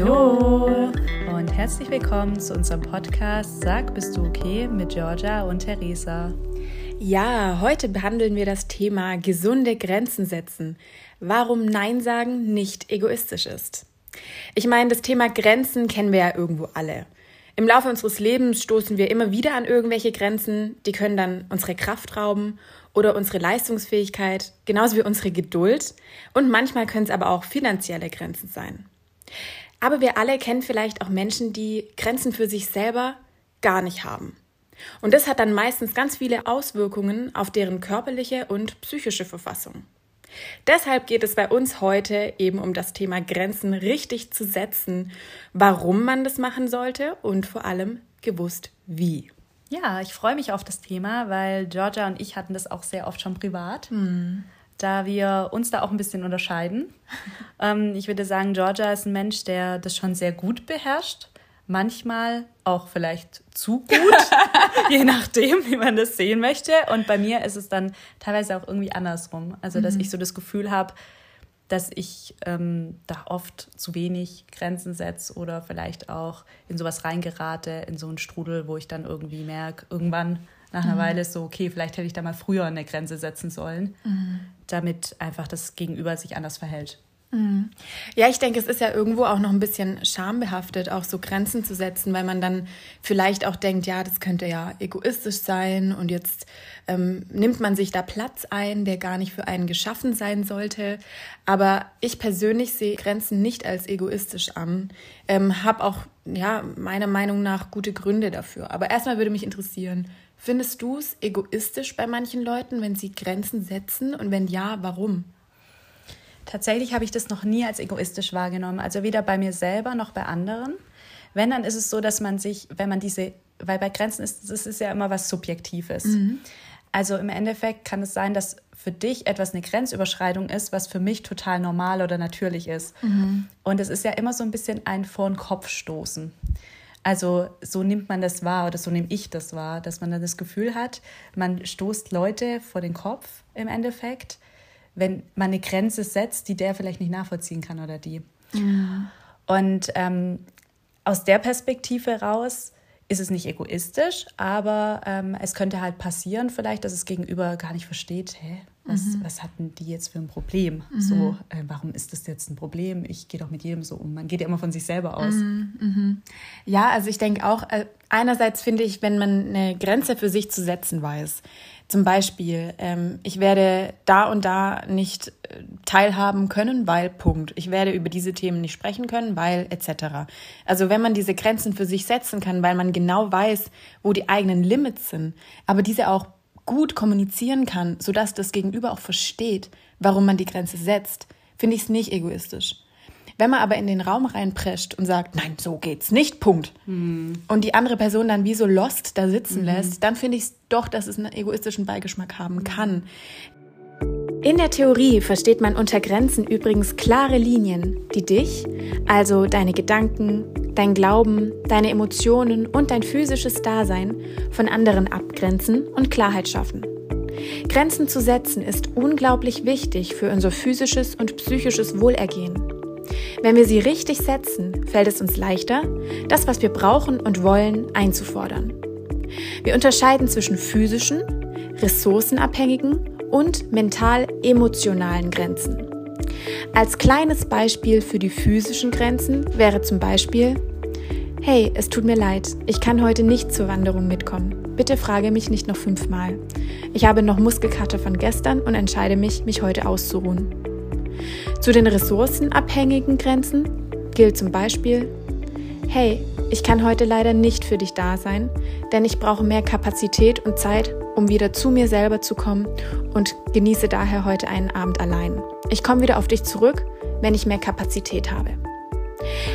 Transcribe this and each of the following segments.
Hallo und herzlich willkommen zu unserem Podcast Sag, bist du okay mit Georgia und Theresa. Ja, heute behandeln wir das Thema gesunde Grenzen setzen. Warum Nein sagen nicht egoistisch ist. Ich meine, das Thema Grenzen kennen wir ja irgendwo alle. Im Laufe unseres Lebens stoßen wir immer wieder an irgendwelche Grenzen, die können dann unsere Kraft rauben oder unsere Leistungsfähigkeit, genauso wie unsere Geduld und manchmal können es aber auch finanzielle Grenzen sein. Aber wir alle kennen vielleicht auch Menschen, die Grenzen für sich selber gar nicht haben. Und das hat dann meistens ganz viele Auswirkungen auf deren körperliche und psychische Verfassung. Deshalb geht es bei uns heute eben um das Thema Grenzen richtig zu setzen, warum man das machen sollte und vor allem gewusst wie. Ja, ich freue mich auf das Thema, weil Georgia und ich hatten das auch sehr oft schon privat. Mhm da wir uns da auch ein bisschen unterscheiden. ähm, ich würde sagen, Georgia ist ein Mensch, der das schon sehr gut beherrscht. Manchmal auch vielleicht zu gut, je nachdem, wie man das sehen möchte. Und bei mir ist es dann teilweise auch irgendwie andersrum. Also, dass mhm. ich so das Gefühl habe, dass ich ähm, da oft zu wenig Grenzen setze oder vielleicht auch in sowas reingerate, in so einen Strudel, wo ich dann irgendwie merke, irgendwann nach einer mhm. Weile ist so, okay, vielleicht hätte ich da mal früher eine Grenze setzen sollen, mhm. damit einfach das Gegenüber sich anders verhält. Mhm. Ja, ich denke, es ist ja irgendwo auch noch ein bisschen schambehaftet, auch so Grenzen zu setzen, weil man dann vielleicht auch denkt, ja, das könnte ja egoistisch sein und jetzt ähm, nimmt man sich da Platz ein, der gar nicht für einen geschaffen sein sollte. Aber ich persönlich sehe Grenzen nicht als egoistisch an, ähm, habe auch, ja, meiner Meinung nach gute Gründe dafür. Aber erstmal würde mich interessieren, Findest du es egoistisch bei manchen Leuten, wenn sie Grenzen setzen? Und wenn ja, warum? Tatsächlich habe ich das noch nie als egoistisch wahrgenommen. Also weder bei mir selber noch bei anderen. Wenn, dann ist es so, dass man sich, wenn man diese, weil bei Grenzen ist es ist ja immer was Subjektives. Mhm. Also im Endeffekt kann es sein, dass für dich etwas eine Grenzüberschreitung ist, was für mich total normal oder natürlich ist. Mhm. Und es ist ja immer so ein bisschen ein Vor den Kopf stoßen. Also so nimmt man das wahr oder so nehme ich das wahr, dass man dann das Gefühl hat, man stoßt Leute vor den Kopf im Endeffekt, wenn man eine Grenze setzt, die der vielleicht nicht nachvollziehen kann oder die. Ja. Und ähm, aus der Perspektive raus ist es nicht egoistisch, aber ähm, es könnte halt passieren vielleicht, dass es gegenüber gar nicht versteht, hä, was, mhm. was hatten die jetzt für ein Problem? Mhm. So, äh, warum ist das jetzt ein Problem? Ich gehe doch mit jedem so um. Man geht ja immer von sich selber aus. Mhm. mhm. Ja, also ich denke auch, äh, einerseits finde ich, wenn man eine Grenze für sich zu setzen weiß, zum Beispiel, ähm, ich werde da und da nicht äh, teilhaben können, weil Punkt. Ich werde über diese Themen nicht sprechen können, weil etc. Also wenn man diese Grenzen für sich setzen kann, weil man genau weiß, wo die eigenen Limits sind, aber diese auch gut kommunizieren kann, sodass das Gegenüber auch versteht, warum man die Grenze setzt, finde ich es nicht egoistisch. Wenn man aber in den Raum reinprescht und sagt, nein, so geht's nicht, Punkt. Mhm. Und die andere Person dann wie so lost da sitzen mhm. lässt, dann finde ich es doch, dass es einen egoistischen Beigeschmack haben mhm. kann. In der Theorie versteht man unter Grenzen übrigens klare Linien, die dich, also deine Gedanken, dein Glauben, deine Emotionen und dein physisches Dasein von anderen abgrenzen und Klarheit schaffen. Grenzen zu setzen ist unglaublich wichtig für unser physisches und psychisches Wohlergehen. Wenn wir sie richtig setzen, fällt es uns leichter, das, was wir brauchen und wollen, einzufordern. Wir unterscheiden zwischen physischen, ressourcenabhängigen und mental-emotionalen Grenzen. Als kleines Beispiel für die physischen Grenzen wäre zum Beispiel, hey, es tut mir leid, ich kann heute nicht zur Wanderung mitkommen. Bitte frage mich nicht noch fünfmal. Ich habe noch Muskelkater von gestern und entscheide mich, mich heute auszuruhen. Zu den ressourcenabhängigen Grenzen gilt zum Beispiel, hey, ich kann heute leider nicht für dich da sein, denn ich brauche mehr Kapazität und Zeit, um wieder zu mir selber zu kommen und genieße daher heute einen Abend allein. Ich komme wieder auf dich zurück, wenn ich mehr Kapazität habe.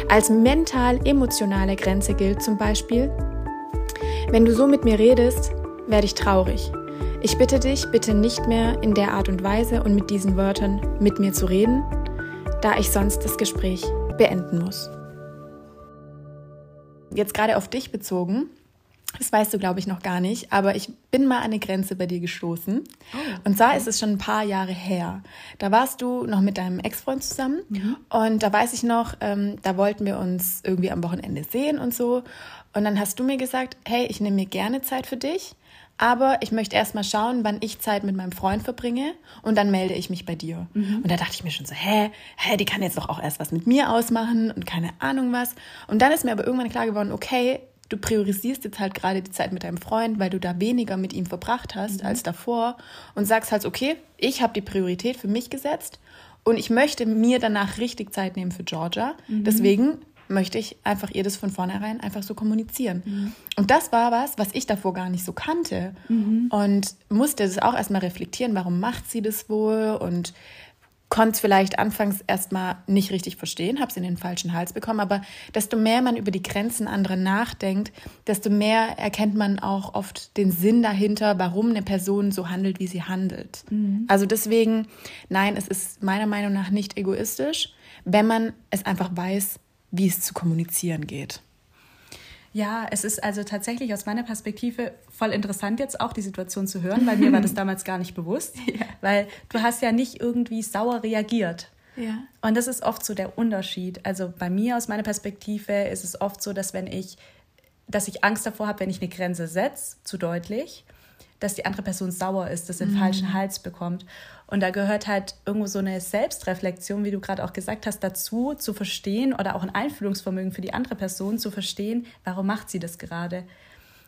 Als mental-emotionale Grenze gilt zum Beispiel, wenn du so mit mir redest, werde ich traurig. Ich bitte dich, bitte nicht mehr in der Art und Weise und mit diesen Wörtern mit mir zu reden, da ich sonst das Gespräch beenden muss. Jetzt gerade auf dich bezogen. Das weißt du, glaube ich, noch gar nicht. Aber ich bin mal an eine Grenze bei dir gestoßen. Oh, und zwar ist es schon ein paar Jahre her. Da warst du noch mit deinem Ex-Freund zusammen. Mhm. Und da weiß ich noch, ähm, da wollten wir uns irgendwie am Wochenende sehen und so. Und dann hast du mir gesagt, hey, ich nehme mir gerne Zeit für dich. Aber ich möchte erst mal schauen, wann ich Zeit mit meinem Freund verbringe und dann melde ich mich bei dir. Mhm. Und da dachte ich mir schon so, hä, hä, die kann jetzt doch auch erst was mit mir ausmachen und keine Ahnung was. Und dann ist mir aber irgendwann klar geworden, okay, du priorisierst jetzt halt gerade die Zeit mit deinem Freund, weil du da weniger mit ihm verbracht hast mhm. als davor und sagst halt, okay, ich habe die Priorität für mich gesetzt und ich möchte mir danach richtig Zeit nehmen für Georgia. Mhm. Deswegen möchte ich einfach ihr das von vornherein einfach so kommunizieren. Mhm. Und das war was, was ich davor gar nicht so kannte mhm. und musste das auch erstmal reflektieren, warum macht sie das wohl und konnte es vielleicht anfangs erstmal nicht richtig verstehen, habe es in den falschen Hals bekommen, aber desto mehr man über die Grenzen anderer nachdenkt, desto mehr erkennt man auch oft den Sinn dahinter, warum eine Person so handelt, wie sie handelt. Mhm. Also deswegen, nein, es ist meiner Meinung nach nicht egoistisch, wenn man es einfach weiß, wie es zu kommunizieren geht. Ja, es ist also tatsächlich aus meiner Perspektive voll interessant jetzt auch die Situation zu hören, weil mir war das damals gar nicht bewusst, ja. weil du hast ja nicht irgendwie sauer reagiert. Ja. Und das ist oft so der Unterschied. Also bei mir aus meiner Perspektive ist es oft so, dass wenn ich, dass ich Angst davor habe, wenn ich eine Grenze setze, zu deutlich, dass die andere Person sauer ist, dass sie den mhm. falschen Hals bekommt. Und da gehört halt irgendwo so eine Selbstreflexion, wie du gerade auch gesagt hast, dazu zu verstehen oder auch ein Einfühlungsvermögen für die andere Person zu verstehen, warum macht sie das gerade.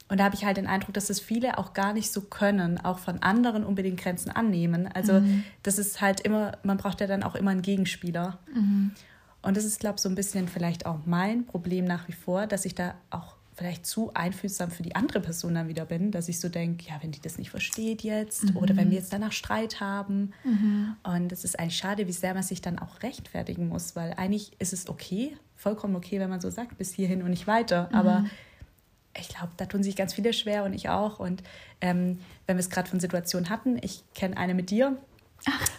Und da habe ich halt den Eindruck, dass das viele auch gar nicht so können, auch von anderen unbedingt Grenzen annehmen. Also mhm. das ist halt immer, man braucht ja dann auch immer einen Gegenspieler. Mhm. Und das ist, glaube ich, so ein bisschen vielleicht auch mein Problem nach wie vor, dass ich da auch vielleicht zu einfühlsam für die andere Person dann wieder bin, dass ich so denke, ja, wenn die das nicht versteht jetzt mhm. oder wenn wir jetzt danach Streit haben. Mhm. Und es ist eigentlich schade, wie sehr man sich dann auch rechtfertigen muss, weil eigentlich ist es okay, vollkommen okay, wenn man so sagt, bis hierhin und nicht weiter. Mhm. Aber ich glaube, da tun sich ganz viele schwer und ich auch. Und ähm, wenn wir es gerade von Situationen hatten, ich kenne eine mit dir.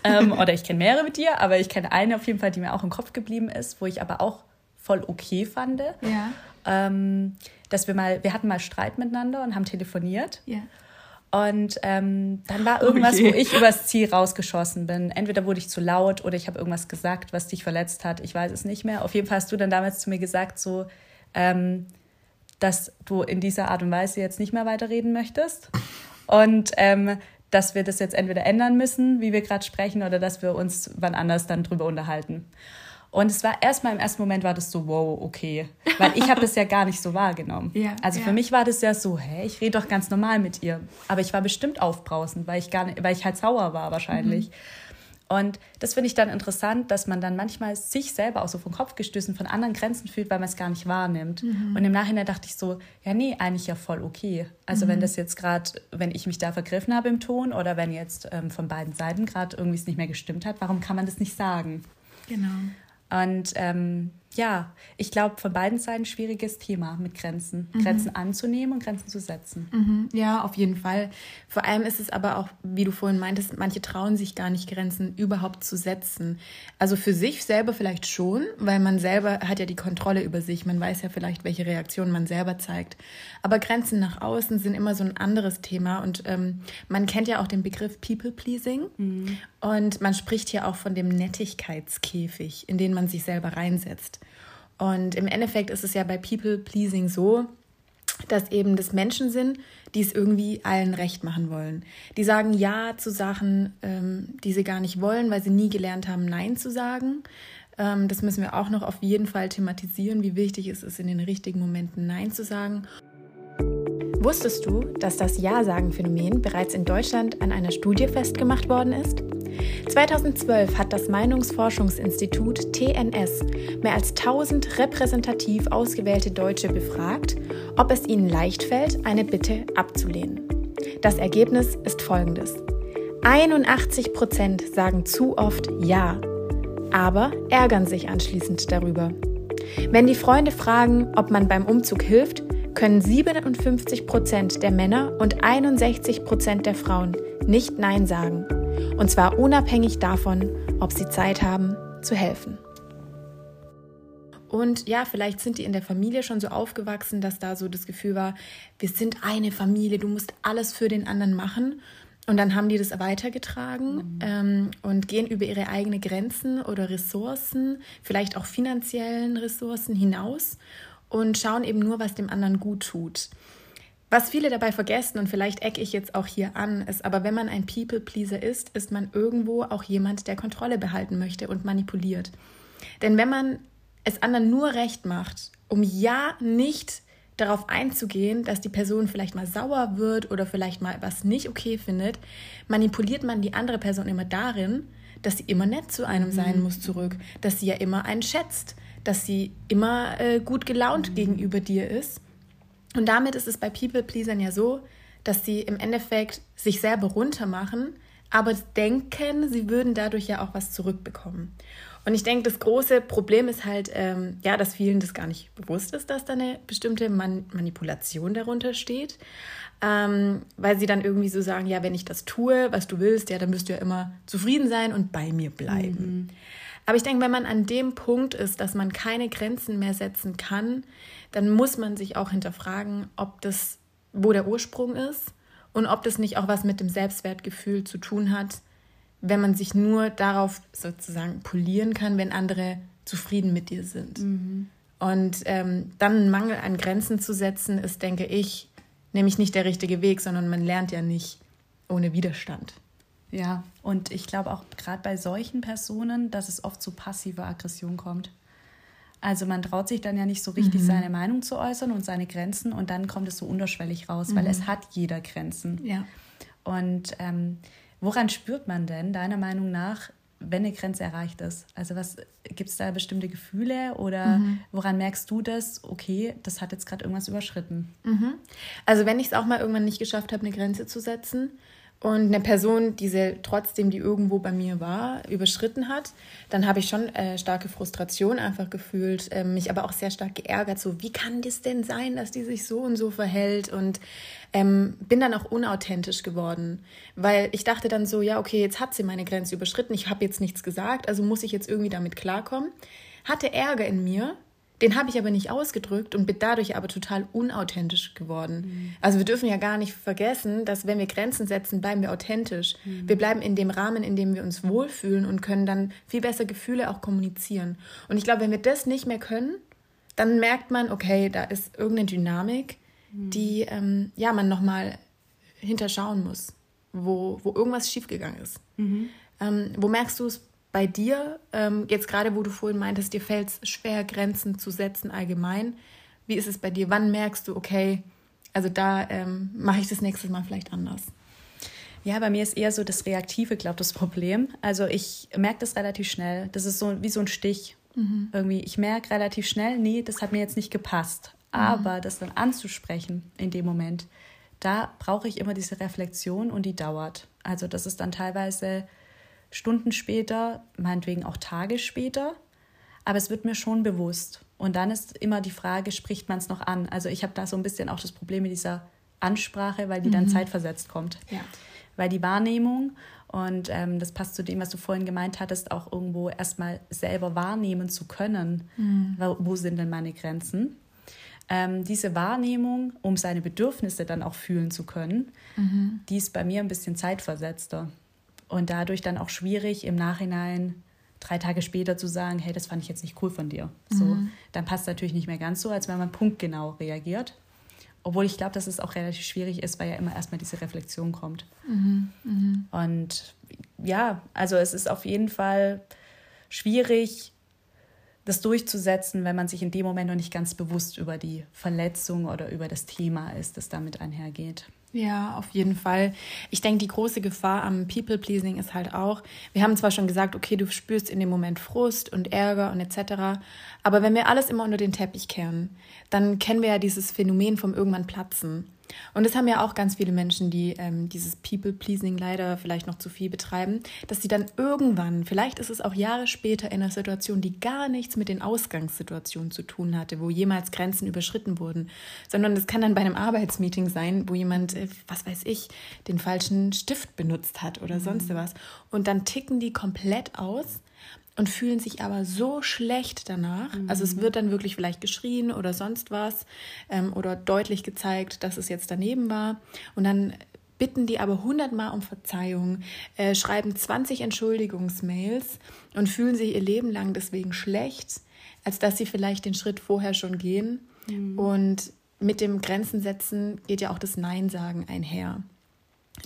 ähm, oder ich kenne mehrere mit dir, aber ich kenne eine auf jeden Fall, die mir auch im Kopf geblieben ist, wo ich aber auch voll okay fand. Ja. Ähm, dass wir mal, wir hatten mal Streit miteinander und haben telefoniert. Ja. Und ähm, dann war irgendwas, oh wo ich übers Ziel rausgeschossen bin. Entweder wurde ich zu laut oder ich habe irgendwas gesagt, was dich verletzt hat. Ich weiß es nicht mehr. Auf jeden Fall hast du dann damals zu mir gesagt, so, ähm, dass du in dieser Art und Weise jetzt nicht mehr weiterreden möchtest. Und ähm, dass wir das jetzt entweder ändern müssen, wie wir gerade sprechen, oder dass wir uns wann anders dann drüber unterhalten. Und es war erstmal im ersten Moment war das so, wow, okay. Weil ich habe das ja gar nicht so wahrgenommen. Ja, also ja. für mich war das ja so, hä, ich rede doch ganz normal mit ihr. Aber ich war bestimmt aufbrausend, weil ich gar nicht, weil ich halt sauer war wahrscheinlich. Mhm. Und das finde ich dann interessant, dass man dann manchmal sich selber auch so vom Kopf gestößen von anderen Grenzen fühlt, weil man es gar nicht wahrnimmt. Mhm. Und im Nachhinein dachte ich so, ja, nee, eigentlich ja voll okay. Also mhm. wenn das jetzt gerade, wenn ich mich da vergriffen habe im Ton oder wenn jetzt ähm, von beiden Seiten gerade irgendwie es nicht mehr gestimmt hat, warum kann man das nicht sagen? Genau. Und ähm, ja, ich glaube, von beiden Seiten schwieriges Thema mit Grenzen. Mhm. Grenzen anzunehmen und Grenzen zu setzen. Mhm. Ja, auf jeden Fall. Vor allem ist es aber auch, wie du vorhin meintest, manche trauen sich gar nicht, Grenzen überhaupt zu setzen. Also für sich selber vielleicht schon, weil man selber hat ja die Kontrolle über sich. Man weiß ja vielleicht, welche Reaktionen man selber zeigt. Aber Grenzen nach außen sind immer so ein anderes Thema. Und ähm, man kennt ja auch den Begriff People-Pleasing. Mhm. Und man spricht ja auch von dem Nettigkeitskäfig, in den man sich selber reinsetzt. Und im Endeffekt ist es ja bei People-Pleasing so, dass eben das Menschen sind, die es irgendwie allen recht machen wollen. Die sagen Ja zu Sachen, ähm, die sie gar nicht wollen, weil sie nie gelernt haben, Nein zu sagen. Ähm, das müssen wir auch noch auf jeden Fall thematisieren, wie wichtig es ist, in den richtigen Momenten Nein zu sagen. Wusstest du, dass das Ja-Sagen-Phänomen bereits in Deutschland an einer Studie festgemacht worden ist? 2012 hat das Meinungsforschungsinstitut TNS mehr als 1000 repräsentativ ausgewählte Deutsche befragt, ob es ihnen leicht fällt, eine Bitte abzulehnen. Das Ergebnis ist folgendes. 81 Prozent sagen zu oft Ja, aber ärgern sich anschließend darüber. Wenn die Freunde fragen, ob man beim Umzug hilft, können 57 Prozent der Männer und 61 Prozent der Frauen nicht Nein sagen. Und zwar unabhängig davon, ob sie Zeit haben zu helfen. Und ja, vielleicht sind die in der Familie schon so aufgewachsen, dass da so das Gefühl war, wir sind eine Familie, du musst alles für den anderen machen. Und dann haben die das weitergetragen mhm. ähm, und gehen über ihre eigenen Grenzen oder Ressourcen, vielleicht auch finanziellen Ressourcen hinaus und schauen eben nur, was dem anderen gut tut. Was viele dabei vergessen, und vielleicht ecke ich jetzt auch hier an, ist aber, wenn man ein People-Pleaser ist, ist man irgendwo auch jemand, der Kontrolle behalten möchte und manipuliert. Denn wenn man es anderen nur recht macht, um ja nicht darauf einzugehen, dass die Person vielleicht mal sauer wird oder vielleicht mal was nicht okay findet, manipuliert man die andere Person immer darin, dass sie immer nett zu einem sein mhm. muss zurück, dass sie ja immer einen schätzt, dass sie immer äh, gut gelaunt mhm. gegenüber dir ist. Und damit ist es bei People-Pleasern ja so, dass sie im Endeffekt sich selber runtermachen, aber denken, sie würden dadurch ja auch was zurückbekommen. Und ich denke, das große Problem ist halt, ähm, ja, dass vielen das gar nicht bewusst ist, dass da eine bestimmte Man Manipulation darunter steht. Ähm, weil sie dann irgendwie so sagen, ja, wenn ich das tue, was du willst, ja, dann müsst du ja immer zufrieden sein und bei mir bleiben. Mhm. Aber ich denke, wenn man an dem Punkt ist, dass man keine Grenzen mehr setzen kann, dann muss man sich auch hinterfragen, ob das, wo der Ursprung ist und ob das nicht auch was mit dem Selbstwertgefühl zu tun hat, wenn man sich nur darauf sozusagen polieren kann, wenn andere zufrieden mit dir sind. Mhm. Und ähm, dann einen Mangel an Grenzen zu setzen, ist, denke ich, nämlich nicht der richtige Weg, sondern man lernt ja nicht ohne Widerstand. Ja, und ich glaube auch gerade bei solchen Personen, dass es oft zu passiver Aggression kommt. Also man traut sich dann ja nicht so richtig, mhm. seine Meinung zu äußern und seine Grenzen und dann kommt es so unterschwellig raus, mhm. weil es hat jeder Grenzen. Ja. Und ähm, Woran spürt man denn deiner Meinung nach, wenn eine Grenze erreicht ist? Also was gibt es da bestimmte Gefühle oder mhm. woran merkst du das? Okay, das hat jetzt gerade irgendwas überschritten. Mhm. Also wenn ich es auch mal irgendwann nicht geschafft habe, eine Grenze zu setzen, und eine Person, diese trotzdem, die irgendwo bei mir war, überschritten hat, dann habe ich schon äh, starke Frustration einfach gefühlt, äh, mich aber auch sehr stark geärgert, so wie kann das denn sein, dass die sich so und so verhält? Und ähm, bin dann auch unauthentisch geworden, weil ich dachte dann so, ja, okay, jetzt hat sie meine Grenze überschritten, ich habe jetzt nichts gesagt, also muss ich jetzt irgendwie damit klarkommen. Hatte Ärger in mir, den habe ich aber nicht ausgedrückt und bin dadurch aber total unauthentisch geworden. Mhm. Also wir dürfen ja gar nicht vergessen, dass wenn wir Grenzen setzen, bleiben wir authentisch. Mhm. Wir bleiben in dem Rahmen, in dem wir uns wohlfühlen und können dann viel besser Gefühle auch kommunizieren. Und ich glaube, wenn wir das nicht mehr können, dann merkt man, okay, da ist irgendeine Dynamik, mhm. die ähm, ja man nochmal hinterschauen muss, wo, wo irgendwas schiefgegangen ist. Mhm. Ähm, wo merkst du es bei dir, ähm, jetzt gerade wo du vorhin meintest, dir fällt es schwer, Grenzen zu setzen allgemein. Wie ist es bei dir? Wann merkst du, okay, also da ähm, mache ich das nächste Mal vielleicht anders? Ja, bei mir ist eher so das Reaktive, glaube ich, das Problem. Also ich merke das relativ schnell. Das ist so wie so ein Stich. Mhm. Irgendwie, ich merke relativ schnell, nee, das hat mir jetzt nicht gepasst. Mhm. Aber das dann anzusprechen in dem Moment, da brauche ich immer diese Reflexion und die dauert. Also das ist dann teilweise Stunden später, meinetwegen auch Tage später, aber es wird mir schon bewusst. Und dann ist immer die Frage, spricht man es noch an? Also ich habe da so ein bisschen auch das Problem mit dieser Ansprache, weil die mhm. dann zeitversetzt kommt. Ja. Weil die Wahrnehmung, und ähm, das passt zu dem, was du vorhin gemeint hattest, auch irgendwo erstmal selber wahrnehmen zu können, mhm. wo, wo, sind denn meine Grenzen? Ähm, diese Wahrnehmung, um seine Bedürfnisse dann auch fühlen zu können, mhm. die ist bei mir ein bisschen zeitversetzter und dadurch dann auch schwierig im Nachhinein drei Tage später zu sagen, hey, das fand ich jetzt nicht cool von dir. So, mhm. dann passt es natürlich nicht mehr ganz so, als wenn man punktgenau reagiert. Obwohl ich glaube, dass es auch relativ schwierig ist, weil ja immer erstmal diese Reflexion kommt. Mhm. Mhm. Und ja, also es ist auf jeden Fall schwierig, das durchzusetzen, wenn man sich in dem Moment noch nicht ganz bewusst über die Verletzung oder über das Thema ist, das damit einhergeht. Ja, auf jeden Fall. Ich denke, die große Gefahr am People-Pleasing ist halt auch, wir haben zwar schon gesagt, okay, du spürst in dem Moment Frust und Ärger und etc., aber wenn wir alles immer unter den Teppich kehren, dann kennen wir ja dieses Phänomen vom irgendwann Platzen. Und das haben ja auch ganz viele Menschen, die ähm, dieses People-Pleasing leider vielleicht noch zu viel betreiben, dass sie dann irgendwann, vielleicht ist es auch Jahre später in einer Situation, die gar nichts mit den Ausgangssituationen zu tun hatte, wo jemals Grenzen überschritten wurden, sondern es kann dann bei einem Arbeitsmeeting sein, wo jemand, äh, was weiß ich, den falschen Stift benutzt hat oder mhm. sonst was. Und dann ticken die komplett aus und fühlen sich aber so schlecht danach. Mhm. Also es wird dann wirklich vielleicht geschrien oder sonst was ähm, oder deutlich gezeigt, dass es jetzt daneben war. Und dann bitten die aber hundertmal um Verzeihung, äh, schreiben 20 Entschuldigungsmails und fühlen sich ihr Leben lang deswegen schlecht, als dass sie vielleicht den Schritt vorher schon gehen. Mhm. Und mit dem Grenzen setzen geht ja auch das Nein sagen einher.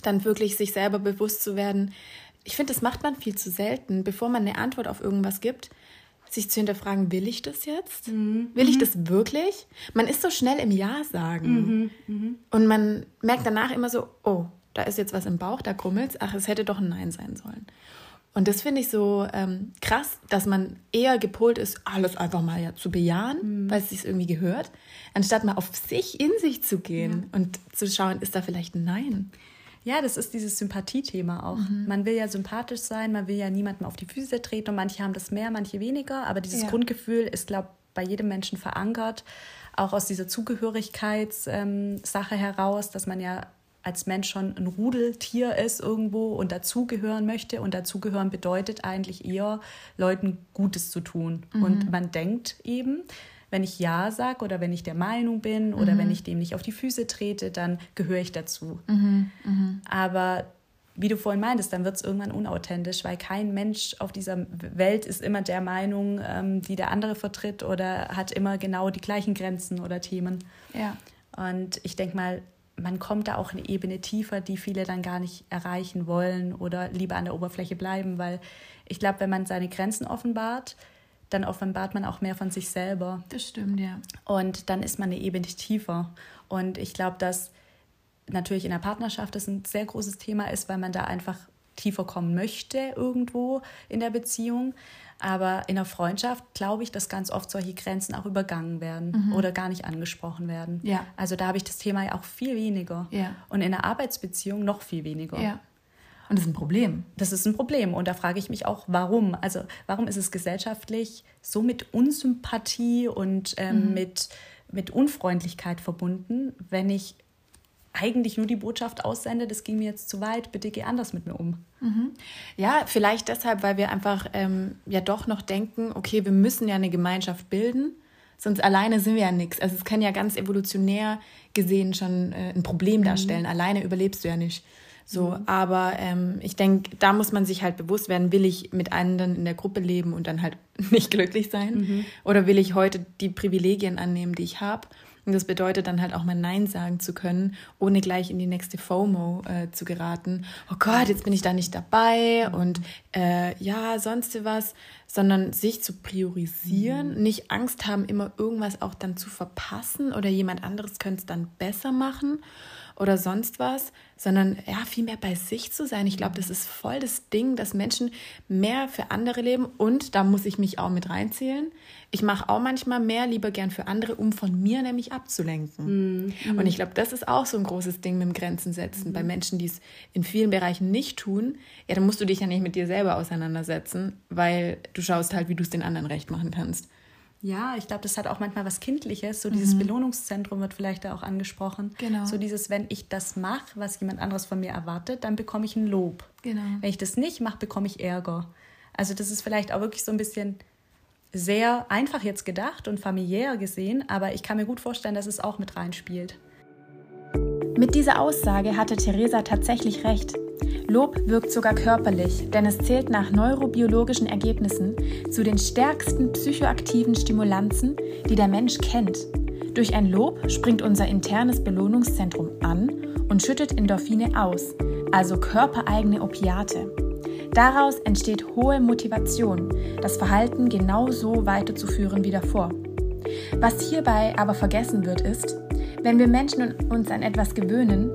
Dann wirklich sich selber bewusst zu werden, ich finde, das macht man viel zu selten, bevor man eine Antwort auf irgendwas gibt, sich zu hinterfragen, will ich das jetzt? Mhm. Will ich mhm. das wirklich? Man ist so schnell im Ja sagen. Mhm. Mhm. Und man merkt danach immer so, oh, da ist jetzt was im Bauch, da krummelt's. Ach, es hätte doch ein Nein sein sollen. Und das finde ich so ähm, krass, dass man eher gepolt ist, alles einfach mal ja zu bejahen, mhm. weil es sich irgendwie gehört, anstatt mal auf sich in sich zu gehen ja. und zu schauen, ist da vielleicht ein Nein. Ja, das ist dieses Sympathiethema auch. Mhm. Man will ja sympathisch sein, man will ja niemandem auf die Füße treten und manche haben das mehr, manche weniger, aber dieses ja. Grundgefühl ist, glaube ich, bei jedem Menschen verankert, auch aus dieser Zugehörigkeitssache ähm, heraus, dass man ja als Mensch schon ein Rudeltier ist irgendwo und dazugehören möchte. Und dazugehören bedeutet eigentlich eher, Leuten Gutes zu tun. Mhm. Und man denkt eben, wenn ich Ja sage oder wenn ich der Meinung bin oder mhm. wenn ich dem nicht auf die Füße trete, dann gehöre ich dazu. Mhm. Mhm. Aber wie du vorhin meintest, dann wird es irgendwann unauthentisch, weil kein Mensch auf dieser Welt ist immer der Meinung, ähm, die der andere vertritt oder hat immer genau die gleichen Grenzen oder Themen. Ja. Und ich denke mal, man kommt da auch eine Ebene tiefer, die viele dann gar nicht erreichen wollen oder lieber an der Oberfläche bleiben, weil ich glaube, wenn man seine Grenzen offenbart, dann offenbart man auch mehr von sich selber. Das stimmt, ja. Und dann ist man eine Ebene tiefer. Und ich glaube, dass natürlich in der Partnerschaft das ein sehr großes Thema ist, weil man da einfach tiefer kommen möchte irgendwo in der Beziehung. Aber in der Freundschaft glaube ich, dass ganz oft solche Grenzen auch übergangen werden mhm. oder gar nicht angesprochen werden. Ja. Also da habe ich das Thema ja auch viel weniger. Ja. Und in der Arbeitsbeziehung noch viel weniger. Ja. Und das ist ein Problem. Das ist ein Problem. Und da frage ich mich auch, warum? Also, warum ist es gesellschaftlich so mit Unsympathie und ähm, mhm. mit, mit Unfreundlichkeit verbunden, wenn ich eigentlich nur die Botschaft aussende, das ging mir jetzt zu weit, bitte geh anders mit mir um. Mhm. Ja, vielleicht deshalb, weil wir einfach ähm, ja doch noch denken, okay, wir müssen ja eine Gemeinschaft bilden, sonst alleine sind wir ja nichts. Also es kann ja ganz evolutionär gesehen schon äh, ein Problem mhm. darstellen. Alleine überlebst du ja nicht. So, mhm. aber ähm, ich denke, da muss man sich halt bewusst werden, will ich mit anderen in der Gruppe leben und dann halt nicht glücklich sein? Mhm. Oder will ich heute die Privilegien annehmen, die ich habe? Und das bedeutet dann halt auch mal Nein sagen zu können, ohne gleich in die nächste FOMO äh, zu geraten. Oh Gott, jetzt bin ich da nicht dabei mhm. und äh, ja, sonst was, sondern sich zu priorisieren, mhm. nicht Angst haben, immer irgendwas auch dann zu verpassen oder jemand anderes könnte es dann besser machen oder sonst was, sondern ja, viel mehr bei sich zu sein. Ich glaube, das ist voll das Ding, dass Menschen mehr für andere leben und da muss ich mich auch mit reinzählen. Ich mache auch manchmal mehr lieber gern für andere, um von mir nämlich abzulenken. Mhm. Und ich glaube, das ist auch so ein großes Ding mit dem Grenzen setzen. Mhm. Bei Menschen, die es in vielen Bereichen nicht tun, ja, dann musst du dich ja nicht mit dir selber auseinandersetzen, weil du schaust halt, wie du es den anderen recht machen kannst. Ja, ich glaube, das hat auch manchmal was Kindliches. So dieses mhm. Belohnungszentrum wird vielleicht da auch angesprochen. Genau. So dieses, wenn ich das mache, was jemand anderes von mir erwartet, dann bekomme ich ein Lob. Genau. Wenn ich das nicht mache, bekomme ich Ärger. Also das ist vielleicht auch wirklich so ein bisschen sehr einfach jetzt gedacht und familiär gesehen, aber ich kann mir gut vorstellen, dass es auch mit reinspielt. Mit dieser Aussage hatte Theresa tatsächlich recht. Lob wirkt sogar körperlich, denn es zählt nach neurobiologischen Ergebnissen zu den stärksten psychoaktiven Stimulanzen, die der Mensch kennt. Durch ein Lob springt unser internes Belohnungszentrum an und schüttet Endorphine aus, also körpereigene Opiate. Daraus entsteht hohe Motivation, das Verhalten genauso weiterzuführen wie davor. Was hierbei aber vergessen wird, ist, wenn wir Menschen uns an etwas gewöhnen,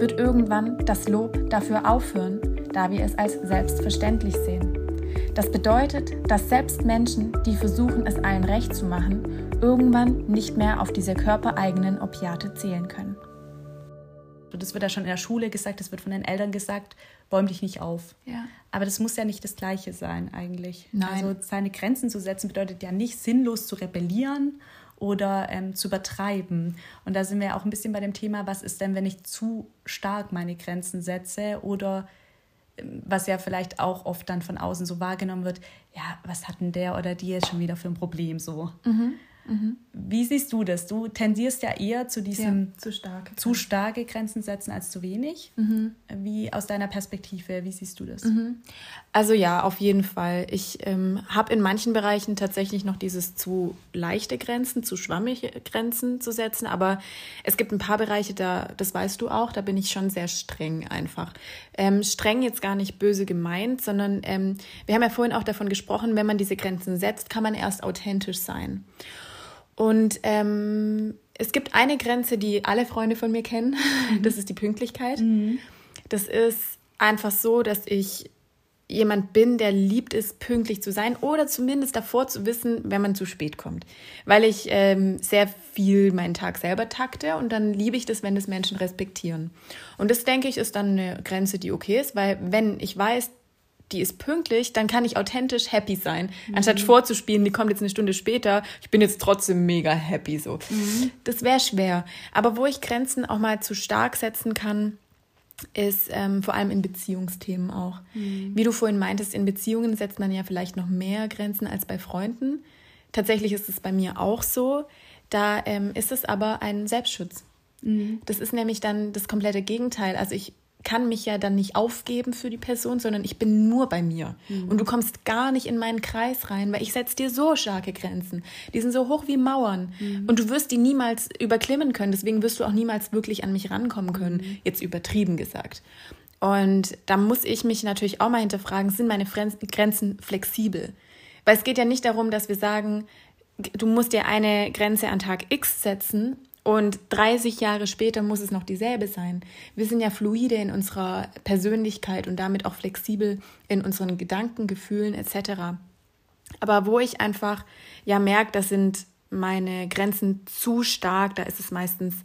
wird irgendwann das Lob dafür aufhören, da wir es als selbstverständlich sehen. Das bedeutet, dass selbst Menschen, die versuchen, es allen recht zu machen, irgendwann nicht mehr auf diese körpereigenen Opiate zählen können. Das wird ja schon in der Schule gesagt, das wird von den Eltern gesagt, bäum dich nicht auf. Ja. Aber das muss ja nicht das Gleiche sein eigentlich. Nein. Also seine Grenzen zu setzen bedeutet ja nicht sinnlos zu rebellieren oder ähm, zu übertreiben. Und da sind wir auch ein bisschen bei dem Thema, was ist denn, wenn ich zu stark meine Grenzen setze oder was ja vielleicht auch oft dann von außen so wahrgenommen wird, ja, was hat denn der oder die jetzt schon wieder für ein Problem so? Mhm. Mhm. Wie siehst du das? Du tendierst ja eher zu diesem ja, zu, starke. zu starke Grenzen setzen als zu wenig. Mhm. Wie aus deiner Perspektive, wie siehst du das? Mhm. Also ja, auf jeden Fall. Ich ähm, habe in manchen Bereichen tatsächlich noch dieses zu leichte Grenzen, zu schwammige Grenzen zu setzen, aber es gibt ein paar Bereiche, da, das weißt du auch, da bin ich schon sehr streng einfach. Ähm, streng jetzt gar nicht böse gemeint, sondern ähm, wir haben ja vorhin auch davon gesprochen, wenn man diese Grenzen setzt, kann man erst authentisch sein. Und ähm, es gibt eine Grenze, die alle Freunde von mir kennen. Mhm. Das ist die Pünktlichkeit. Mhm. Das ist einfach so, dass ich jemand bin, der liebt es, pünktlich zu sein oder zumindest davor zu wissen, wenn man zu spät kommt. Weil ich ähm, sehr viel meinen Tag selber takte und dann liebe ich das, wenn das Menschen respektieren. Und das, denke ich, ist dann eine Grenze, die okay ist, weil wenn ich weiß, die ist pünktlich, dann kann ich authentisch happy sein. Mhm. Anstatt vorzuspielen, die kommt jetzt eine Stunde später, ich bin jetzt trotzdem mega happy so. Mhm. Das wäre schwer. Aber wo ich Grenzen auch mal zu stark setzen kann, ist ähm, vor allem in Beziehungsthemen auch. Mhm. Wie du vorhin meintest, in Beziehungen setzt man ja vielleicht noch mehr Grenzen als bei Freunden. Tatsächlich ist es bei mir auch so. Da ähm, ist es aber ein Selbstschutz. Mhm. Das ist nämlich dann das komplette Gegenteil. Also ich kann mich ja dann nicht aufgeben für die Person, sondern ich bin nur bei mir. Mhm. Und du kommst gar nicht in meinen Kreis rein, weil ich setze dir so starke Grenzen. Die sind so hoch wie Mauern. Mhm. Und du wirst die niemals überklimmen können. Deswegen wirst du auch niemals wirklich an mich rankommen können. Mhm. Jetzt übertrieben gesagt. Und da muss ich mich natürlich auch mal hinterfragen, sind meine Grenzen flexibel? Weil es geht ja nicht darum, dass wir sagen, du musst dir eine Grenze an Tag X setzen und 30 Jahre später muss es noch dieselbe sein. Wir sind ja fluide in unserer Persönlichkeit und damit auch flexibel in unseren Gedanken, Gefühlen etc. Aber wo ich einfach ja merke, das sind meine Grenzen zu stark, da ist es meistens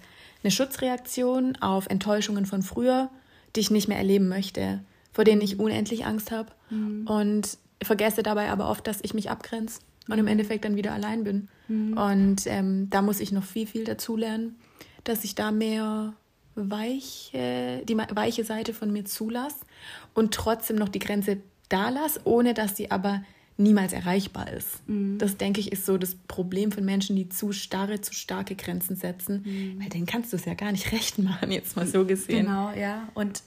eine Schutzreaktion auf Enttäuschungen von früher, die ich nicht mehr erleben möchte, vor denen ich unendlich Angst habe mhm. und vergesse dabei aber oft, dass ich mich abgrenze und im Endeffekt dann wieder allein bin. Mhm. Und ähm, da muss ich noch viel, viel dazulernen, dass ich da mehr weiche, die weiche Seite von mir zulasse und trotzdem noch die Grenze da lasse, ohne dass sie aber niemals erreichbar ist. Mhm. Das, denke ich, ist so das Problem von Menschen, die zu starre, zu starke Grenzen setzen, mhm. weil denen kannst du es ja gar nicht recht machen, jetzt mal so gesehen. Genau, ja. Und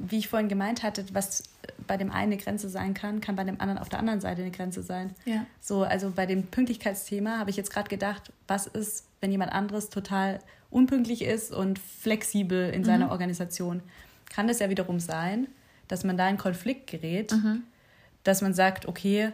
wie ich vorhin gemeint hatte, was bei dem einen eine Grenze sein kann, kann bei dem anderen auf der anderen Seite eine Grenze sein. Ja. So, also bei dem Pünktlichkeitsthema habe ich jetzt gerade gedacht, was ist, wenn jemand anderes total unpünktlich ist und flexibel in mhm. seiner Organisation? Kann das ja wiederum sein, dass man da in Konflikt gerät, mhm. dass man sagt, okay,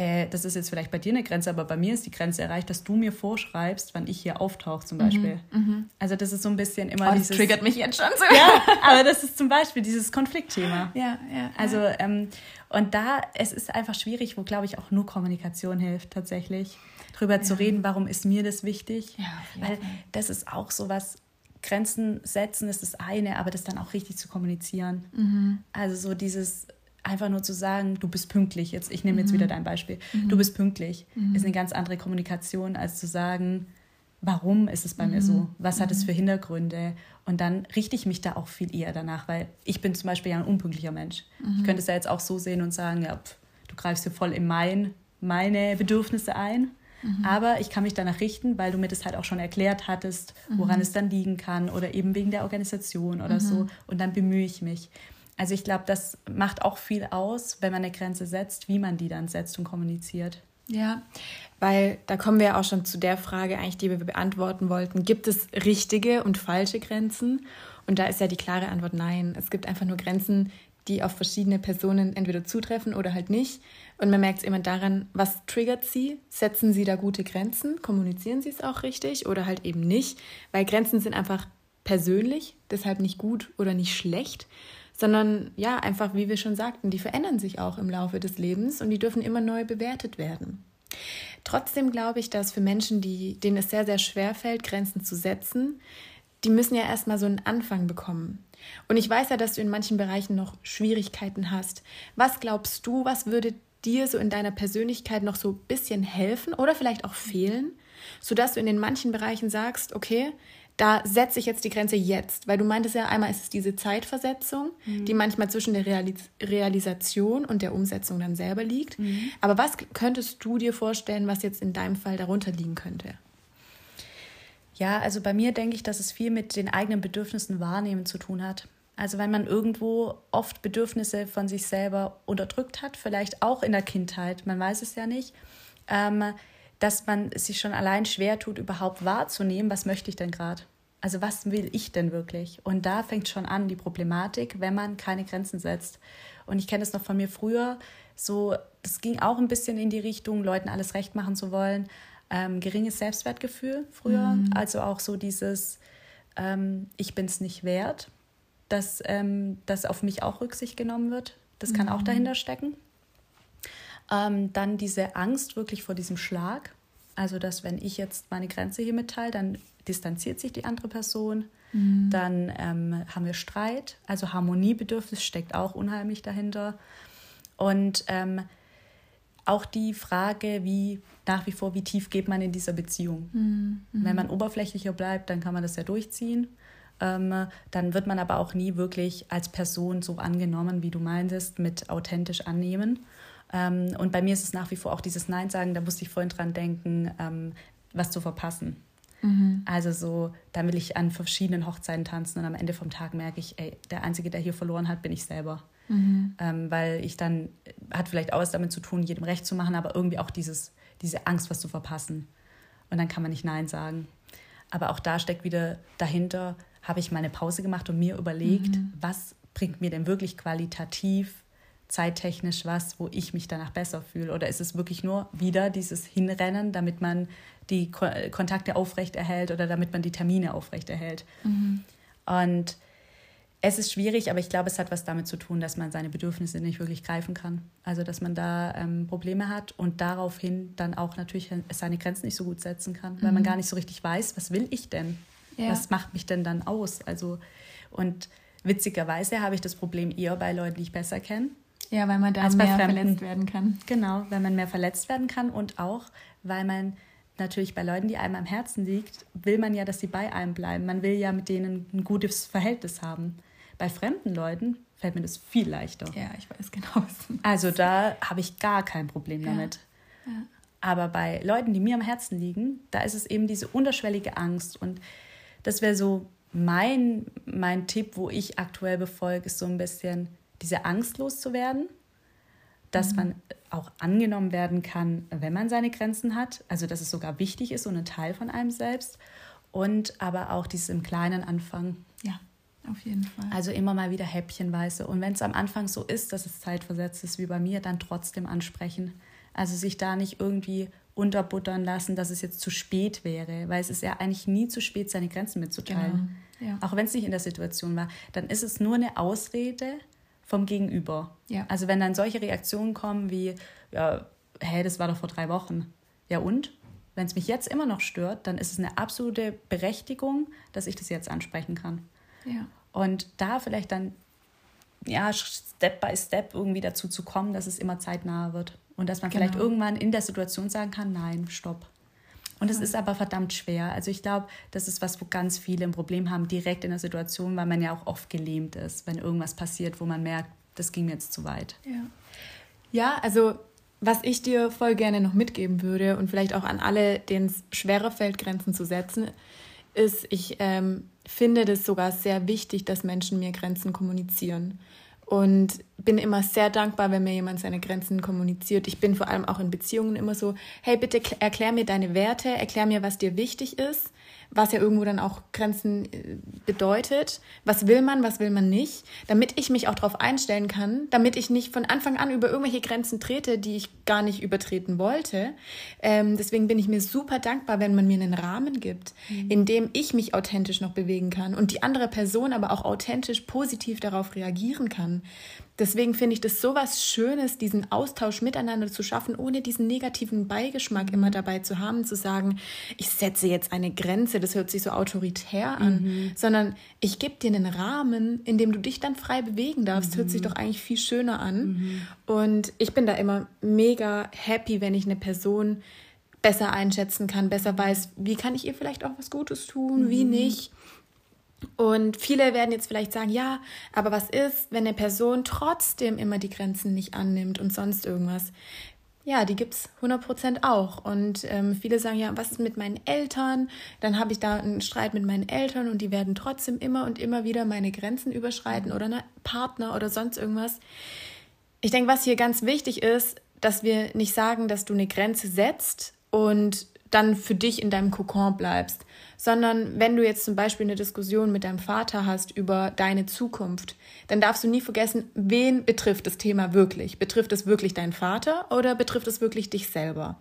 äh, das ist jetzt vielleicht bei dir eine Grenze, aber bei mir ist die Grenze erreicht, dass du mir vorschreibst, wann ich hier auftauche zum mhm, Beispiel. Mhm, also das ist so ein bisschen immer oh, das dieses... triggert mich jetzt schon so. Ja, aber das ist zum Beispiel dieses Konfliktthema. Ja, ja. Also ähm, und da, es ist einfach schwierig, wo glaube ich auch nur Kommunikation hilft tatsächlich, drüber ja. zu reden, warum ist mir das wichtig. Ja, Weil das ist auch so was, Grenzen setzen ist das eine, aber das dann auch richtig zu kommunizieren. Mhm. Also so dieses einfach nur zu sagen, du bist pünktlich, jetzt, ich nehme jetzt mhm. wieder dein Beispiel, mhm. du bist pünktlich, mhm. ist eine ganz andere Kommunikation, als zu sagen, warum ist es bei mir so? Mhm. Was hat es mhm. für Hintergründe? Und dann richte ich mich da auch viel eher danach, weil ich bin zum Beispiel ja ein unpünktlicher Mensch. Ich könnte es ja jetzt auch so sehen und sagen, ja, pff, du greifst hier voll in mein, meine Bedürfnisse ein. Mhm. Aber ich kann mich danach richten, weil du mir das halt auch schon erklärt hattest, woran mhm. es dann liegen kann oder eben wegen der Organisation oder mhm. so. Und dann bemühe ich mich. Also ich glaube, das macht auch viel aus, wenn man eine Grenze setzt, wie man die dann setzt und kommuniziert. Ja, weil da kommen wir ja auch schon zu der Frage eigentlich, die wir beantworten wollten. Gibt es richtige und falsche Grenzen? Und da ist ja die klare Antwort nein. Es gibt einfach nur Grenzen, die auf verschiedene Personen entweder zutreffen oder halt nicht. Und man merkt es immer daran, was triggert sie? Setzen sie da gute Grenzen? Kommunizieren sie es auch richtig oder halt eben nicht? Weil Grenzen sind einfach persönlich, deshalb nicht gut oder nicht schlecht, sondern ja, einfach, wie wir schon sagten, die verändern sich auch im Laufe des Lebens und die dürfen immer neu bewertet werden. Trotzdem glaube ich, dass für Menschen, die, denen es sehr, sehr schwer fällt, Grenzen zu setzen, die müssen ja erstmal so einen Anfang bekommen. Und ich weiß ja, dass du in manchen Bereichen noch Schwierigkeiten hast. Was glaubst du, was würde dir so in deiner Persönlichkeit noch so ein bisschen helfen oder vielleicht auch fehlen, sodass du in den manchen Bereichen sagst, okay, da setze ich jetzt die Grenze jetzt, weil du meintest ja einmal ist es diese Zeitversetzung, mhm. die manchmal zwischen der Realis Realisation und der Umsetzung dann selber liegt. Mhm. Aber was könntest du dir vorstellen, was jetzt in deinem Fall darunter liegen könnte? Ja, also bei mir denke ich, dass es viel mit den eigenen Bedürfnissen wahrnehmen zu tun hat. Also wenn man irgendwo oft Bedürfnisse von sich selber unterdrückt hat, vielleicht auch in der Kindheit, man weiß es ja nicht, ähm, dass man sich schon allein schwer tut, überhaupt wahrzunehmen, was möchte ich denn gerade? Also was will ich denn wirklich? Und da fängt schon an die Problematik, wenn man keine Grenzen setzt. Und ich kenne es noch von mir früher, so, das ging auch ein bisschen in die Richtung, Leuten alles recht machen zu wollen. Ähm, geringes Selbstwertgefühl früher, mhm. also auch so dieses, ähm, ich bin es nicht wert, dass, ähm, dass auf mich auch Rücksicht genommen wird. Das kann mhm. auch dahinter stecken. Ähm, dann diese Angst wirklich vor diesem Schlag. Also, dass wenn ich jetzt meine Grenze hier mitteile, dann distanziert sich die andere Person. Mhm. Dann ähm, haben wir Streit. Also Harmoniebedürfnis steckt auch unheimlich dahinter. Und ähm, auch die Frage, wie nach wie vor, wie tief geht man in dieser Beziehung. Mhm. Wenn man oberflächlicher bleibt, dann kann man das ja durchziehen. Ähm, dann wird man aber auch nie wirklich als Person so angenommen, wie du meintest, mit authentisch annehmen. Ähm, und bei mir ist es nach wie vor auch dieses Nein sagen, da musste ich vorhin dran denken, ähm, was zu verpassen. Mhm. Also so, da will ich an verschiedenen Hochzeiten tanzen und am Ende vom Tag merke ich, ey, der Einzige, der hier verloren hat, bin ich selber. Mhm. Ähm, weil ich dann, hat vielleicht auch was damit zu tun, jedem recht zu machen, aber irgendwie auch dieses, diese Angst, was zu verpassen. Und dann kann man nicht Nein sagen. Aber auch da steckt wieder dahinter, habe ich mal eine Pause gemacht und mir überlegt, mhm. was bringt mir denn wirklich qualitativ zeittechnisch was, wo ich mich danach besser fühle? Oder ist es wirklich nur wieder dieses Hinrennen, damit man die Ko Kontakte aufrechterhält oder damit man die Termine aufrechterhält? Mhm. Und es ist schwierig, aber ich glaube, es hat was damit zu tun, dass man seine Bedürfnisse nicht wirklich greifen kann. Also, dass man da ähm, Probleme hat und daraufhin dann auch natürlich seine Grenzen nicht so gut setzen kann, mhm. weil man mhm. gar nicht so richtig weiß, was will ich denn? Ja. Was macht mich denn dann aus? Also, und witzigerweise habe ich das Problem eher bei Leuten, die ich besser kenne, ja, weil man da mehr Fremden. verletzt werden kann. Genau, weil man mehr verletzt werden kann und auch, weil man natürlich bei Leuten, die einem am Herzen liegt, will man ja, dass sie bei einem bleiben. Man will ja mit denen ein gutes Verhältnis haben. Bei fremden Leuten fällt mir das viel leichter. Ja, ich weiß genau. Also da habe ich gar kein Problem damit. Ja. Ja. Aber bei Leuten, die mir am Herzen liegen, da ist es eben diese unterschwellige Angst. Und das wäre so mein, mein Tipp, wo ich aktuell befolge, ist so ein bisschen, diese Angst loszuwerden, dass mhm. man auch angenommen werden kann, wenn man seine Grenzen hat, also dass es sogar wichtig ist und ein Teil von einem selbst und aber auch dieses im Kleinen anfangen. Ja, auf jeden Fall. Also immer mal wieder häppchenweise und wenn es am Anfang so ist, dass es zeitversetzt ist wie bei mir, dann trotzdem ansprechen. Also sich da nicht irgendwie unterbuttern lassen, dass es jetzt zu spät wäre, weil es ist ja eigentlich nie zu spät, seine Grenzen mitzuteilen. Genau. Ja. Auch wenn es nicht in der Situation war, dann ist es nur eine Ausrede, vom Gegenüber. Ja. Also wenn dann solche Reaktionen kommen wie, ja, hä, das war doch vor drei Wochen. Ja und? Wenn es mich jetzt immer noch stört, dann ist es eine absolute Berechtigung, dass ich das jetzt ansprechen kann. Ja. Und da vielleicht dann, ja, Step by Step irgendwie dazu zu kommen, dass es immer zeitnah wird. Und dass man genau. vielleicht irgendwann in der Situation sagen kann, nein, stopp. Und es ist aber verdammt schwer. Also ich glaube, das ist was, wo ganz viele ein Problem haben, direkt in der Situation, weil man ja auch oft gelähmt ist, wenn irgendwas passiert, wo man merkt, das ging mir jetzt zu weit. Ja, ja also was ich dir voll gerne noch mitgeben würde und vielleicht auch an alle, denen es schwerer fällt, Grenzen zu setzen, ist, ich ähm, finde das sogar sehr wichtig, dass Menschen mir Grenzen kommunizieren und bin immer sehr dankbar, wenn mir jemand seine Grenzen kommuniziert. Ich bin vor allem auch in Beziehungen immer so, hey, bitte erklär mir deine Werte, erklär mir, was dir wichtig ist was ja irgendwo dann auch Grenzen äh, bedeutet. Was will man, was will man nicht, damit ich mich auch darauf einstellen kann, damit ich nicht von Anfang an über irgendwelche Grenzen trete, die ich gar nicht übertreten wollte. Ähm, deswegen bin ich mir super dankbar, wenn man mir einen Rahmen gibt, mhm. in dem ich mich authentisch noch bewegen kann und die andere Person aber auch authentisch positiv darauf reagieren kann. Deswegen finde ich das so was Schönes, diesen Austausch miteinander zu schaffen, ohne diesen negativen Beigeschmack immer dabei zu haben, zu sagen, ich setze jetzt eine Grenze, das hört sich so autoritär an, mhm. sondern ich gebe dir einen Rahmen, in dem du dich dann frei bewegen darfst. Mhm. Hört sich mhm. doch eigentlich viel schöner an. Mhm. Und ich bin da immer mega happy, wenn ich eine Person besser einschätzen kann, besser weiß, wie kann ich ihr vielleicht auch was Gutes tun, mhm. wie nicht. Und viele werden jetzt vielleicht sagen, ja, aber was ist, wenn eine Person trotzdem immer die Grenzen nicht annimmt und sonst irgendwas? Ja, die gibt es 100% auch. Und ähm, viele sagen, ja, was ist mit meinen Eltern? Dann habe ich da einen Streit mit meinen Eltern und die werden trotzdem immer und immer wieder meine Grenzen überschreiten oder eine Partner oder sonst irgendwas. Ich denke, was hier ganz wichtig ist, dass wir nicht sagen, dass du eine Grenze setzt und dann für dich in deinem Kokon bleibst, sondern wenn du jetzt zum Beispiel eine Diskussion mit deinem Vater hast über deine Zukunft, dann darfst du nie vergessen, wen betrifft das Thema wirklich? Betrifft es wirklich deinen Vater oder betrifft es wirklich dich selber?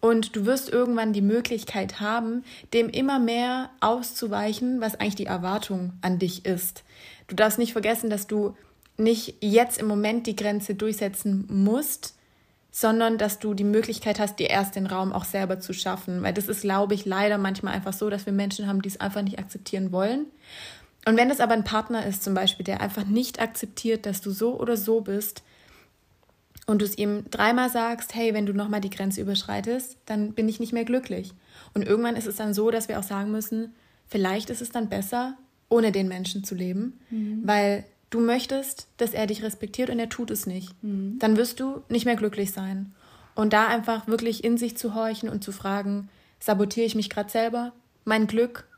Und du wirst irgendwann die Möglichkeit haben, dem immer mehr auszuweichen, was eigentlich die Erwartung an dich ist. Du darfst nicht vergessen, dass du nicht jetzt im Moment die Grenze durchsetzen musst, sondern dass du die Möglichkeit hast, dir erst den Raum auch selber zu schaffen. Weil das ist, glaube ich, leider manchmal einfach so, dass wir Menschen haben, die es einfach nicht akzeptieren wollen. Und wenn es aber ein Partner ist, zum Beispiel, der einfach nicht akzeptiert, dass du so oder so bist, und du es ihm dreimal sagst, hey, wenn du nochmal die Grenze überschreitest, dann bin ich nicht mehr glücklich. Und irgendwann ist es dann so, dass wir auch sagen müssen, vielleicht ist es dann besser, ohne den Menschen zu leben, mhm. weil du möchtest, dass er dich respektiert und er tut es nicht, mhm. dann wirst du nicht mehr glücklich sein. Und da einfach wirklich in sich zu horchen und zu fragen, sabotiere ich mich gerade selber, mein Glück,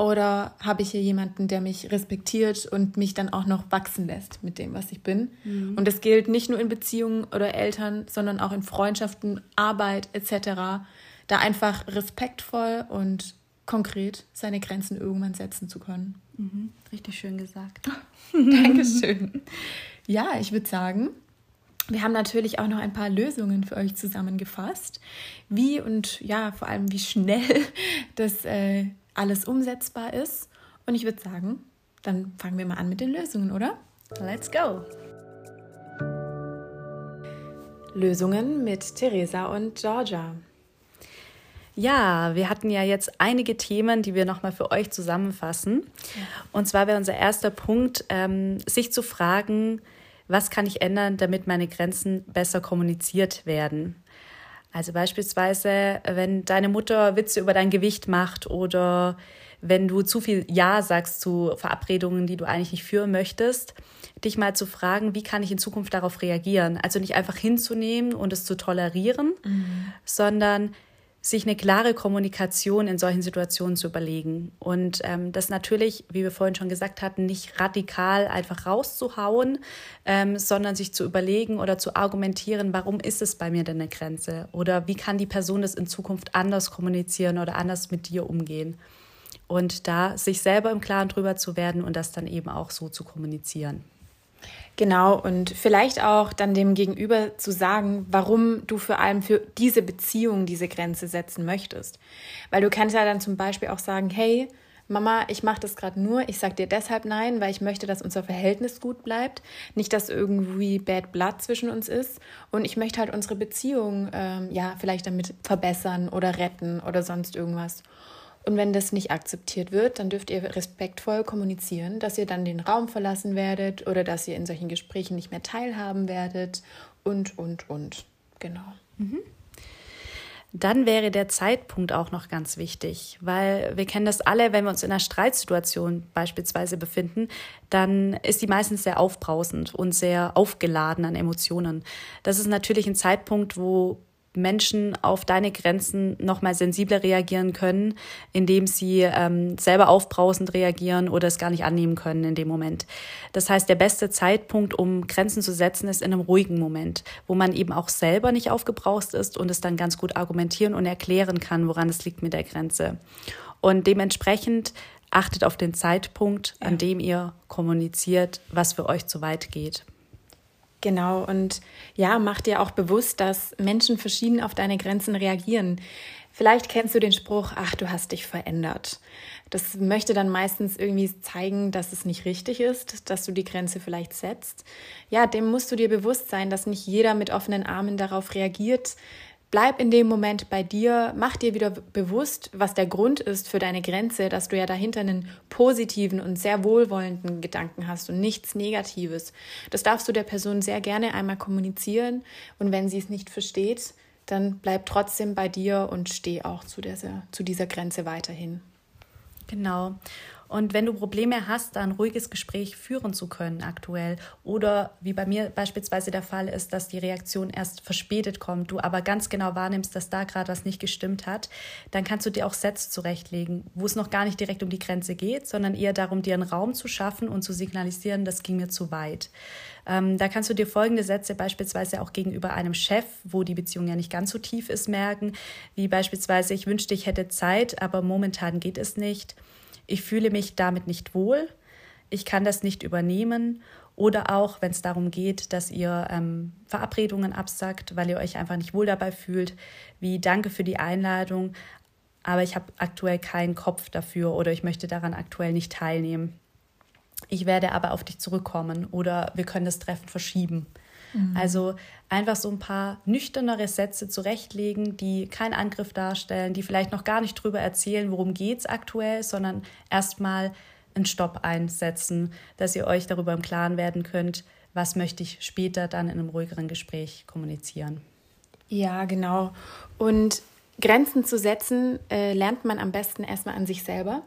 oder habe ich hier jemanden, der mich respektiert und mich dann auch noch wachsen lässt mit dem, was ich bin? Mhm. Und das gilt nicht nur in Beziehungen oder Eltern, sondern auch in Freundschaften, Arbeit etc. Da einfach respektvoll und konkret seine Grenzen irgendwann setzen zu können. Mhm. Richtig schön gesagt. Dankeschön. Ja, ich würde sagen, wir haben natürlich auch noch ein paar Lösungen für euch zusammengefasst, wie und ja, vor allem wie schnell das äh, alles umsetzbar ist. Und ich würde sagen, dann fangen wir mal an mit den Lösungen, oder? Let's go! Lösungen mit Theresa und Georgia. Ja, wir hatten ja jetzt einige Themen, die wir nochmal für euch zusammenfassen. Und zwar wäre unser erster Punkt, ähm, sich zu fragen, was kann ich ändern, damit meine Grenzen besser kommuniziert werden. Also beispielsweise, wenn deine Mutter Witze über dein Gewicht macht oder wenn du zu viel Ja sagst zu Verabredungen, die du eigentlich nicht führen möchtest, dich mal zu fragen, wie kann ich in Zukunft darauf reagieren? Also nicht einfach hinzunehmen und es zu tolerieren, mhm. sondern sich eine klare Kommunikation in solchen Situationen zu überlegen. Und ähm, das natürlich, wie wir vorhin schon gesagt hatten, nicht radikal einfach rauszuhauen, ähm, sondern sich zu überlegen oder zu argumentieren, warum ist es bei mir denn eine Grenze? Oder wie kann die Person das in Zukunft anders kommunizieren oder anders mit dir umgehen? Und da sich selber im Klaren drüber zu werden und das dann eben auch so zu kommunizieren. Genau, und vielleicht auch dann dem Gegenüber zu sagen, warum du vor allem für diese Beziehung diese Grenze setzen möchtest. Weil du kannst ja dann zum Beispiel auch sagen, hey, Mama, ich mache das gerade nur, ich sage dir deshalb nein, weil ich möchte, dass unser Verhältnis gut bleibt, nicht, dass irgendwie Bad Blood zwischen uns ist und ich möchte halt unsere Beziehung ähm, ja vielleicht damit verbessern oder retten oder sonst irgendwas. Und wenn das nicht akzeptiert wird, dann dürft ihr respektvoll kommunizieren, dass ihr dann den Raum verlassen werdet oder dass ihr in solchen Gesprächen nicht mehr teilhaben werdet und, und, und. Genau. Mhm. Dann wäre der Zeitpunkt auch noch ganz wichtig, weil wir kennen das alle, wenn wir uns in einer Streitsituation beispielsweise befinden, dann ist die meistens sehr aufbrausend und sehr aufgeladen an Emotionen. Das ist natürlich ein Zeitpunkt, wo Menschen auf deine Grenzen nochmal sensibler reagieren können, indem sie ähm, selber aufbrausend reagieren oder es gar nicht annehmen können in dem Moment. Das heißt, der beste Zeitpunkt, um Grenzen zu setzen, ist in einem ruhigen Moment, wo man eben auch selber nicht aufgebraust ist und es dann ganz gut argumentieren und erklären kann, woran es liegt mit der Grenze. Und dementsprechend achtet auf den Zeitpunkt, an dem ihr kommuniziert, was für euch zu weit geht. Genau, und ja, mach dir auch bewusst, dass Menschen verschieden auf deine Grenzen reagieren. Vielleicht kennst du den Spruch, ach, du hast dich verändert. Das möchte dann meistens irgendwie zeigen, dass es nicht richtig ist, dass du die Grenze vielleicht setzt. Ja, dem musst du dir bewusst sein, dass nicht jeder mit offenen Armen darauf reagiert, Bleib in dem Moment bei dir, mach dir wieder bewusst, was der Grund ist für deine Grenze, dass du ja dahinter einen positiven und sehr wohlwollenden Gedanken hast und nichts Negatives. Das darfst du der Person sehr gerne einmal kommunizieren und wenn sie es nicht versteht, dann bleib trotzdem bei dir und steh auch zu dieser, zu dieser Grenze weiterhin. Genau. Und wenn du Probleme hast, da ein ruhiges Gespräch führen zu können aktuell. Oder wie bei mir beispielsweise der Fall ist, dass die Reaktion erst verspätet kommt, du aber ganz genau wahrnimmst, dass da gerade was nicht gestimmt hat, dann kannst du dir auch Sätze zurechtlegen, wo es noch gar nicht direkt um die Grenze geht, sondern eher darum, dir einen Raum zu schaffen und zu signalisieren, das ging mir zu weit. Ähm, da kannst du dir folgende Sätze beispielsweise auch gegenüber einem Chef, wo die Beziehung ja nicht ganz so tief ist, merken, wie beispielsweise, ich wünschte, ich hätte Zeit, aber momentan geht es nicht ich fühle mich damit nicht wohl, ich kann das nicht übernehmen oder auch, wenn es darum geht, dass ihr ähm, Verabredungen absagt, weil ihr euch einfach nicht wohl dabei fühlt, wie danke für die Einladung, aber ich habe aktuell keinen Kopf dafür oder ich möchte daran aktuell nicht teilnehmen. Ich werde aber auf dich zurückkommen oder wir können das Treffen verschieben. Mhm. Also einfach so ein paar nüchternere Sätze zurechtlegen, die keinen Angriff darstellen, die vielleicht noch gar nicht drüber erzählen, worum geht es aktuell, sondern erstmal einen Stopp einsetzen, dass ihr euch darüber im Klaren werden könnt, was möchte ich später dann in einem ruhigeren Gespräch kommunizieren. Ja, genau. Und Grenzen zu setzen äh, lernt man am besten erstmal an sich selber.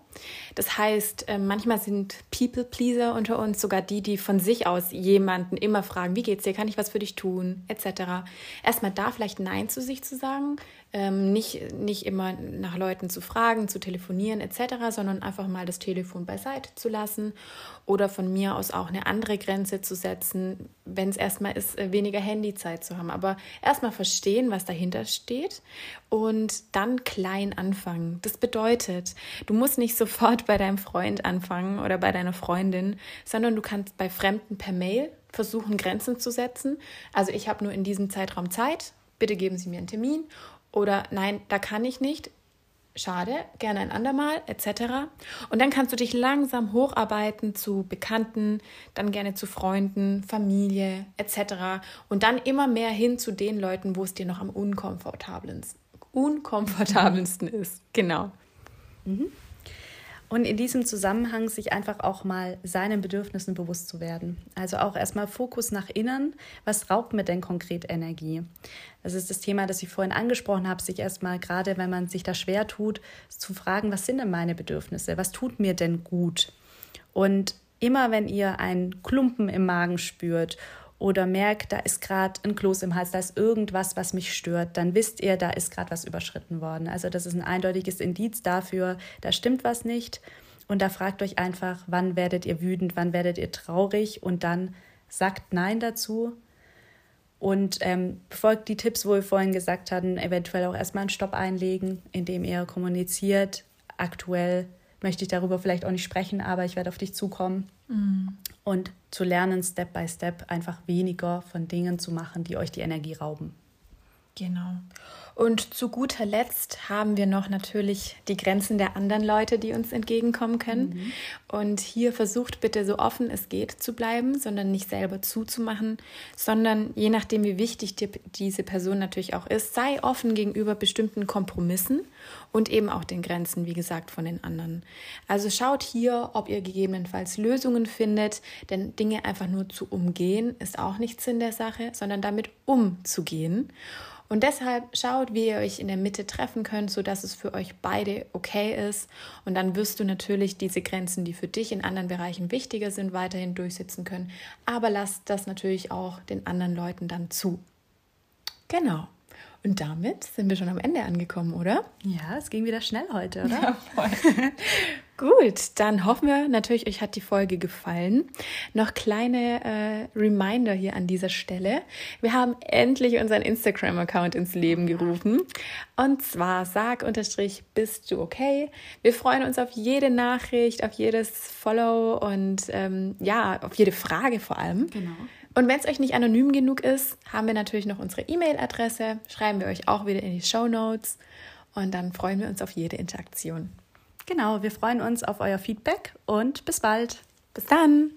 Das heißt, äh, manchmal sind People-Pleaser unter uns sogar die, die von sich aus jemanden immer fragen, wie geht's dir, kann ich was für dich tun, etc. Erstmal da vielleicht Nein zu sich zu sagen, ähm, nicht, nicht immer nach Leuten zu fragen, zu telefonieren etc., sondern einfach mal das Telefon beiseite zu lassen oder von mir aus auch eine andere Grenze zu setzen, wenn es erstmal ist, äh, weniger Handyzeit zu haben. Aber erstmal verstehen, was dahinter steht und dann klein anfangen. Das bedeutet, du musst nicht sofort bei deinem Freund anfangen oder bei deiner Freundin, sondern du kannst bei Fremden per Mail versuchen, Grenzen zu setzen. Also ich habe nur in diesem Zeitraum Zeit, bitte geben Sie mir einen Termin oder nein, da kann ich nicht, schade, gerne ein andermal, etc. Und dann kannst du dich langsam hocharbeiten zu Bekannten, dann gerne zu Freunden, Familie, etc. Und dann immer mehr hin zu den Leuten, wo es dir noch am unkomfortabelsten, unkomfortabelsten ist. Genau. Mhm. Und in diesem Zusammenhang sich einfach auch mal seinen Bedürfnissen bewusst zu werden. Also auch erstmal Fokus nach innen. Was raubt mir denn konkret Energie? Das ist das Thema, das ich vorhin angesprochen habe, sich erstmal gerade, wenn man sich da schwer tut, zu fragen, was sind denn meine Bedürfnisse? Was tut mir denn gut? Und immer wenn ihr einen Klumpen im Magen spürt oder merkt, da ist gerade ein Kloß im Hals, da ist irgendwas, was mich stört, dann wisst ihr, da ist gerade was überschritten worden. Also das ist ein eindeutiges Indiz dafür, da stimmt was nicht. Und da fragt euch einfach, wann werdet ihr wütend, wann werdet ihr traurig und dann sagt Nein dazu und ähm, befolgt die Tipps, wo wir vorhin gesagt hatten, eventuell auch erstmal einen Stopp einlegen, indem ihr kommuniziert. Aktuell möchte ich darüber vielleicht auch nicht sprechen, aber ich werde auf dich zukommen. Mhm und zu lernen, Step by Step einfach weniger von Dingen zu machen, die euch die Energie rauben. Genau. Und zu guter Letzt haben wir noch natürlich die Grenzen der anderen Leute, die uns entgegenkommen können. Mhm. Und hier versucht bitte so offen es geht zu bleiben, sondern nicht selber zuzumachen, sondern je nachdem, wie wichtig dir diese Person natürlich auch ist, sei offen gegenüber bestimmten Kompromissen und eben auch den Grenzen, wie gesagt, von den anderen. Also schaut hier, ob ihr gegebenenfalls Lösungen findet, denn Dinge einfach nur zu umgehen ist auch nicht Sinn der Sache, sondern damit umzugehen. Und deshalb schaut, wie ihr euch in der Mitte treffen könnt, sodass es für euch beide okay ist. Und dann wirst du natürlich diese Grenzen, die für dich in anderen Bereichen wichtiger sind, weiterhin durchsetzen können. Aber lasst das natürlich auch den anderen Leuten dann zu. Genau. Und damit sind wir schon am Ende angekommen, oder? Ja, es ging wieder schnell heute, oder? Ja, voll. Gut, dann hoffen wir natürlich, euch hat die Folge gefallen. Noch kleine äh, Reminder hier an dieser Stelle. Wir haben endlich unseren Instagram-Account ins Leben gerufen. Und zwar sag unterstrich, bist du okay? Wir freuen uns auf jede Nachricht, auf jedes Follow und ähm, ja, auf jede Frage vor allem. Genau. Und wenn es euch nicht anonym genug ist, haben wir natürlich noch unsere E-Mail-Adresse. Schreiben wir euch auch wieder in die Show Notes. Und dann freuen wir uns auf jede Interaktion. Genau, wir freuen uns auf euer Feedback und bis bald. Bis dann.